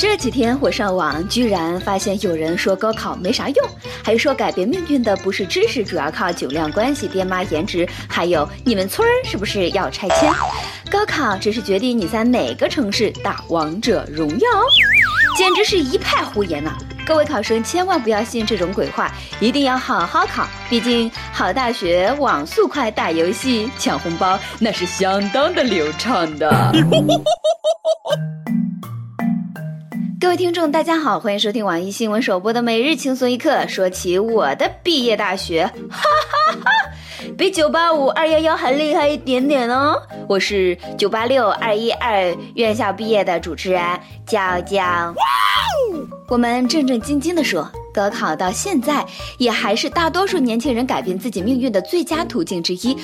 这几天我上网，居然发现有人说高考没啥用，还说改变命运的不是知识，主要靠酒量、关系、爹妈颜值，还有你们村儿是不是要拆迁？高考只是决定你在哪个城市打王者荣耀，简直是一派胡言呐！各位考生千万不要信这种鬼话，一定要好好考，毕竟好大学、网速快、打游戏、抢红包，那是相当的流畅的。各位听众，大家好，欢迎收听网易新闻首播的每日轻松一刻。说起我的毕业大学，哈哈哈，比九八五、二幺幺还厉害一点点哦。我是九八六、二一二院校毕业的主持人娇娇。我们正正经经的说。高考到现在也还是大多数年轻人改变自己命运的最佳途径之一。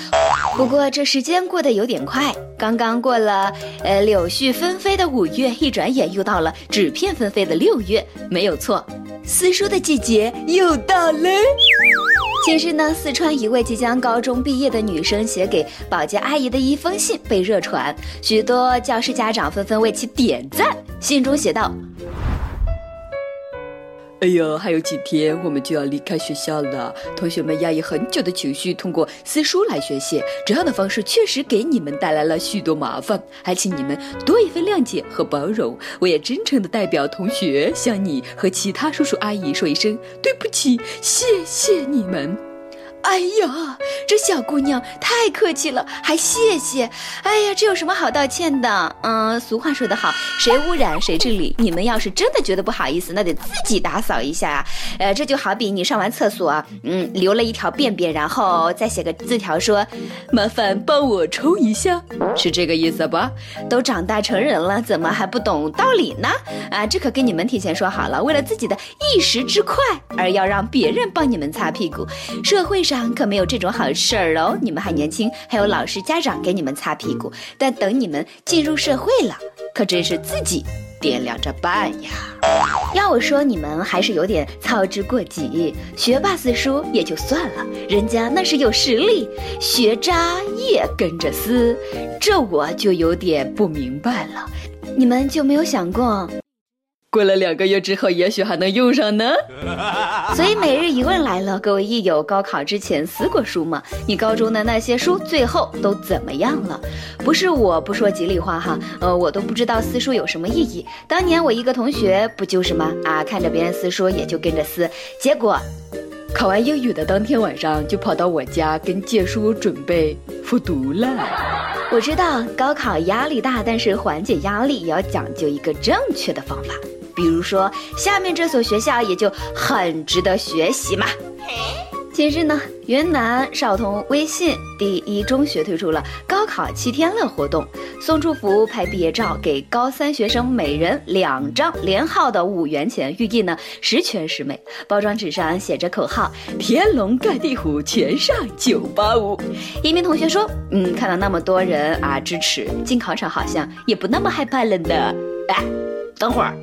不过这时间过得有点快，刚刚过了呃柳絮纷飞的五月，一转眼又到了纸片纷飞的六月。没有错，撕书的季节又到了。近日呢，四川一位即将高中毕业的女生写给保洁阿姨的一封信被热传，许多教师家长纷纷为其点赞。信中写道。哎呀，还有几天我们就要离开学校了。同学们压抑很久的情绪，通过撕书来宣泄，这样的方式确实给你们带来了许多麻烦，还请你们多一份谅解和包容。我也真诚的代表同学向你和其他叔叔阿姨说一声对不起，谢谢你们。哎呀，这小姑娘太客气了，还谢谢。哎呀，这有什么好道歉的？嗯，俗话说得好，谁污染谁治理。你们要是真的觉得不好意思，那得自己打扫一下啊。呃，这就好比你上完厕所，嗯，留了一条便便，然后再写个字条说，麻烦帮我冲一下，是这个意思不？都长大成人了，怎么还不懂道理呢？啊，这可跟你们提前说好了，为了自己的一时之快，而要让别人帮你们擦屁股，社会上。可没有这种好事儿哦！你们还年轻，还有老师、家长给你们擦屁股。但等你们进入社会了，可真是自己掂量着办呀。要我说，你们还是有点操之过急。学霸撕书也就算了，人家那是有实力，学渣也跟着撕，这我就有点不明白了。你们就没有想过？过了两个月之后，也许还能用上呢。所以每日一问来了，各位益友，高考之前撕过书吗？你高中的那些书最后都怎么样了？不是我不说吉利话哈，呃，我都不知道撕书有什么意义。当年我一个同学不就是吗？啊，看着别人撕书也就跟着撕，结果考完英语的当天晚上就跑到我家跟借书准备复读了。我知道高考压力大，但是缓解压力也要讲究一个正确的方法。比如说，下面这所学校也就很值得学习嘛。近日呢，云南昭通威信第一中学推出了高考七天乐活动，送祝福、拍毕业照，给高三学生每人两张连号的五元钱，寓意呢十全十美。包装纸上写着口号：“天龙盖地虎，全上九八五。”一名同学说：“嗯，看到那么多人啊支持，进考场好像也不那么害怕了呢。”哎，等会儿。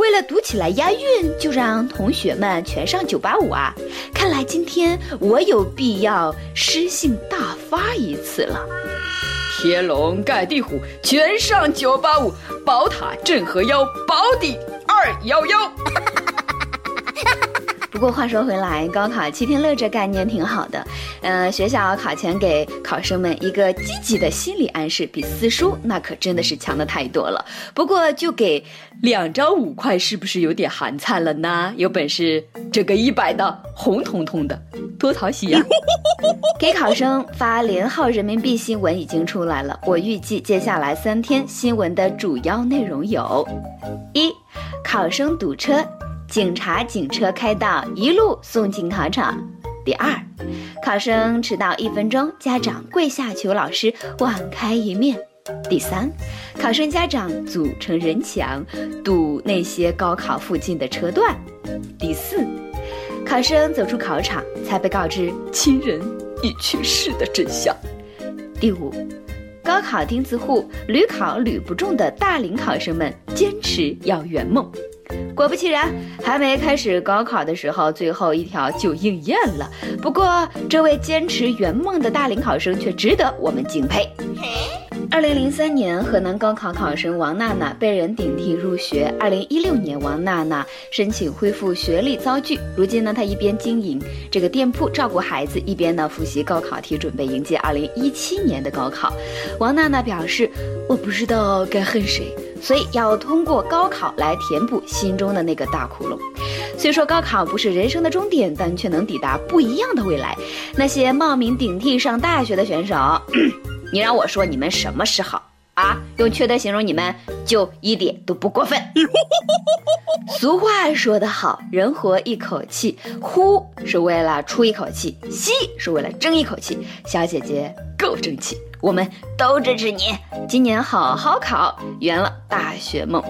为了读起来押韵，就让同学们全上九八五啊！看来今天我有必要诗兴大发一次了。天龙盖地虎，全上九八五，宝塔镇河妖，保底二幺幺。不过话说回来，高考七天乐这概念挺好的，嗯，学校考前给考生们一个积极的心理暗示，比撕书那可真的是强的太多了。不过就给两张五块，是不是有点寒碜了呢？有本事这个一百的红彤彤的，多讨喜呀！给考生发连号人民币新闻已经出来了，我预计接下来三天新闻的主要内容有：一，考生堵车。警察警车开道，一路送进考场。第二，考生迟到一分钟，家长跪下求老师网开一面。第三，考生家长组成人墙堵那些高考附近的车段。第四，考生走出考场才被告知亲人已去世的真相。第五，高考钉子户屡考屡不中的大龄考生们坚持要圆梦。果不其然，还没开始高考的时候，最后一条就应验了。不过，这位坚持圆梦的大龄考生却值得我们敬佩。二二零零三年，河南高考考生王娜娜被人顶替入学。二零一六年，王娜娜申请恢复学历遭拒。如今呢，她一边经营这个店铺，照顾孩子，一边呢复习高考题，准备迎接二零一七年的高考。王娜娜表示：“我不知道该恨谁，所以要通过高考来填补心中的那个大窟窿。虽说高考不是人生的终点，但却能抵达不一样的未来。那些冒名顶替上大学的选手。”你让我说你们什么是好啊？用缺德形容你们就一点都不过分。俗话说得好，人活一口气，呼是为了出一口气，吸是为了争一口气。小姐姐够争气，我们都支持你，今年好好考，圆了大学梦。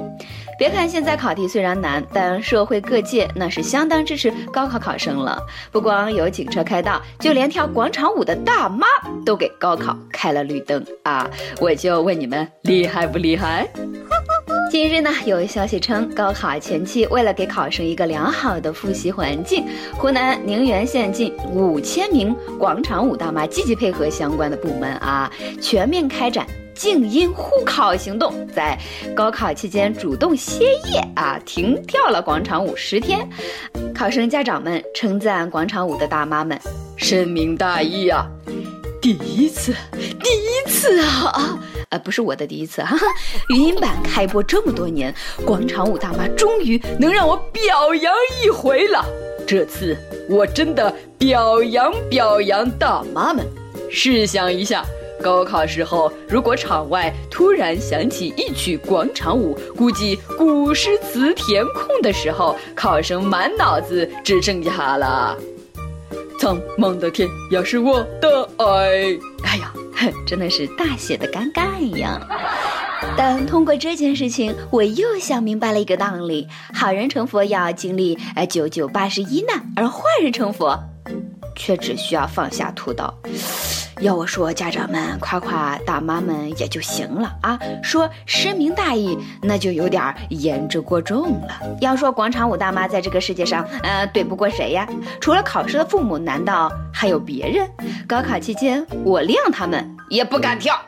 别看现在考题虽然难，但社会各界那是相当支持高考考生了。不光有警车开道，就连跳广场舞的大妈都给高考开了绿灯啊！我就问你们，厉害不厉害？近日呢，有消息称，高考前期为了给考生一个良好的复习环境，湖南宁远县近五千名广场舞大妈积极配合相关的部门啊，全面开展。静音护考行动在高考期间主动歇业啊，停跳了广场舞十天。考生家长们称赞广场舞的大妈们深明大义啊！第一次，第一次啊啊！呃，不是我的第一次哈。语音版开播这么多年，广场舞大妈终于能让我表扬一回了。这次我真的表扬表扬大妈们。试想一下。高考时候，如果场外突然响起一曲广场舞，估计古诗词填空的时候，考生满脑子只剩下了“苍茫的天涯是我的爱”。哎呀，真的是大写的尴尬呀！但通过这件事情，我又想明白了一个道理：好人成佛要经历呃九九八十一难，而坏人成佛，却只需要放下屠刀。要我说，家长们夸夸大妈们也就行了啊。说深明大义，那就有点言之过重了。要说广场舞大妈在这个世界上，呃，怼不过谁呀？除了考试的父母，难道还有别人？高考期间，我谅他们也不敢跳。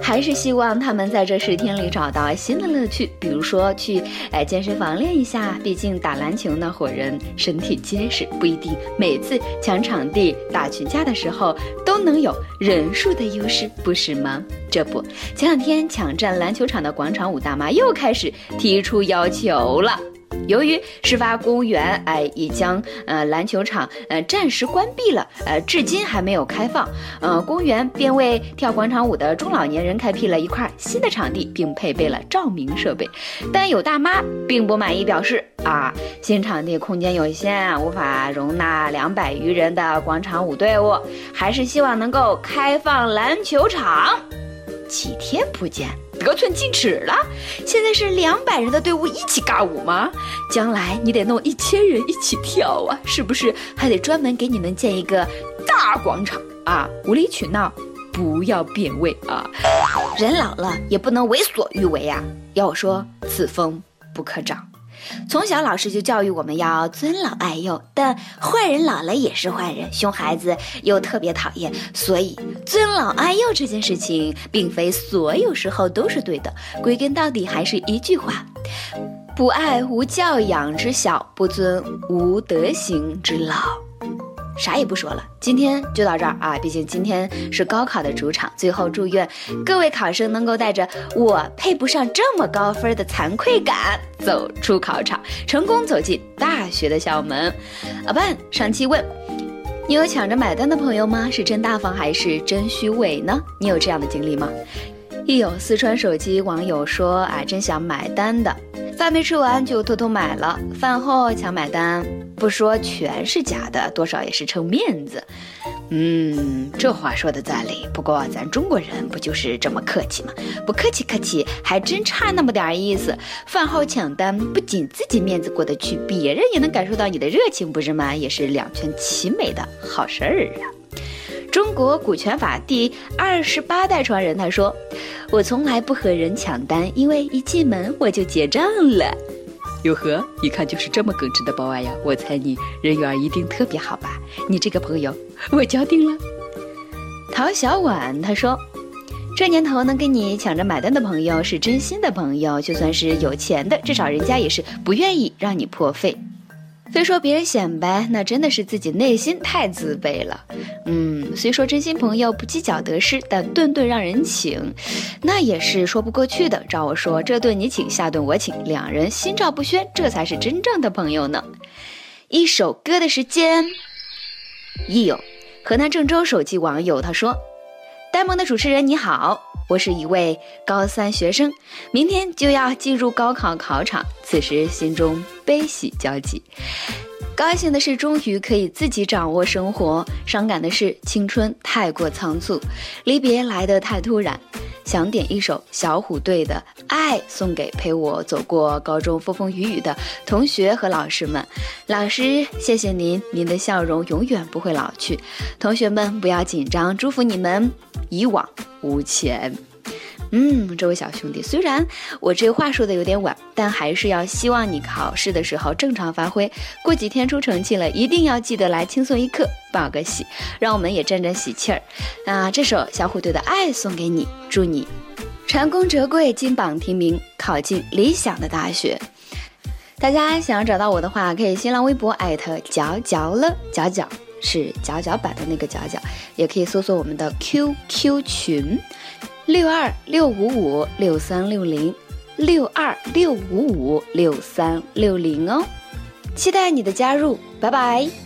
还是希望他们在这十天里找到新的乐趣，比如说去哎健身房练一下。毕竟打篮球那伙人身体结实，不一定每次抢场地打群架的时候都能有人数的优势，不是吗？这不，前两天抢占篮球场的广场舞大妈又开始提出要求了。由于事发公园哎已将呃篮球场呃暂时关闭了，呃至今还没有开放，呃公园便为跳广场舞的中老年人开辟了一块新的场地，并配备了照明设备。但有大妈并不满意，表示啊新场地空间有限，无法容纳两百余人的广场舞队伍，还是希望能够开放篮球场。几天不见。得寸进尺了，现在是两百人的队伍一起尬舞吗？将来你得弄一千人一起跳啊，是不是还得专门给你们建一个大广场啊？无理取闹，不要变味啊！人老了也不能为所欲为啊！要我说，此风不可长。从小老师就教育我们要尊老爱幼，但坏人老了也是坏人，熊孩子又特别讨厌，所以尊老爱幼这件事情，并非所有时候都是对的。归根到底还是一句话：不爱无教养之小，不尊无德行之老。啥也不说了，今天就到这儿啊！毕竟今天是高考的主场，最后祝愿各位考生能够带着我配不上这么高分的惭愧感走出考场，成功走进大学的校门。阿半上期问你有抢着买单的朋友吗？是真大方还是真虚伪呢？你有这样的经历吗？亦有四川手机网友说啊，真想买单的，饭没吃完就偷偷买了，饭后抢买单。不说全是假的，多少也是撑面子。嗯，这话说的在理。不过咱中国人不就是这么客气吗？不客气客气，还真差那么点意思。饭后抢单，不仅自己面子过得去，别人也能感受到你的热情，不是吗？也是两全其美的好事儿啊。中国股权法第二十八代传人他说：“我从来不和人抢单，因为一进门我就结账了。”哟呵，一看就是这么耿直的保安呀！我猜你人缘一定特别好吧？你这个朋友，我交定了。陶小婉她说：“这年头能跟你抢着买单的朋友是真心的朋友，就算是有钱的，至少人家也是不愿意让你破费。非说别人显摆，那真的是自己内心太自卑了。嗯，虽说真心朋友不计较得失，但顿顿让人请，那也是说不过去的。照我说，这顿你请，下顿我请，两人心照不宣，这才是真正的朋友呢。一首歌的时间，一友，河南郑州手机网友他说：“呆萌的主持人你好。”我是一位高三学生，明天就要进入高考考场，此时心中悲喜交集。高兴的是终于可以自己掌握生活，伤感的是青春太过仓促，离别来得太突然。想点一首小虎队的《爱》，送给陪我走过高中风风雨雨的同学和老师们。老师，谢谢您，您的笑容永远不会老去。同学们不要紧张，祝福你们一往无前。嗯，这位小兄弟，虽然我这话说的有点晚，但还是要希望你考试的时候正常发挥。过几天出成绩了，一定要记得来轻松一刻报个喜，让我们也沾沾喜气儿。那这首小虎队的爱送给你，祝你成功折桂，金榜题名，考进理想的大学。大家想要找到我的话，可以新浪微博艾特角角了，角角是角角版的那个角角，也可以搜索我们的 QQ 群。六二六五五六三六零，六二六五五六三六零哦，期待你的加入，拜拜。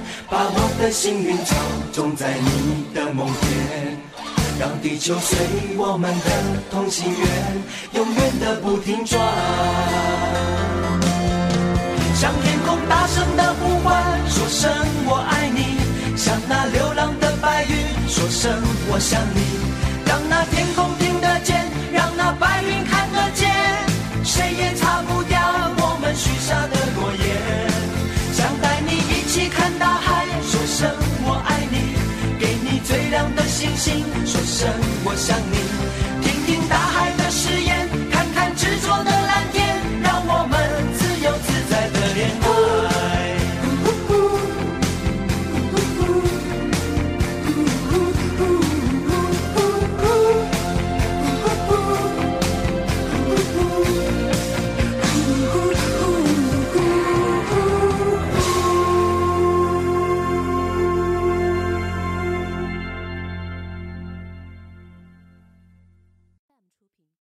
把我的幸运草种在你的梦田。让地球随我们的同心圆，永远的不停转。向天空大声的呼唤，说声我爱你；向那流浪的白云，说声我想你。让那天空。我想你。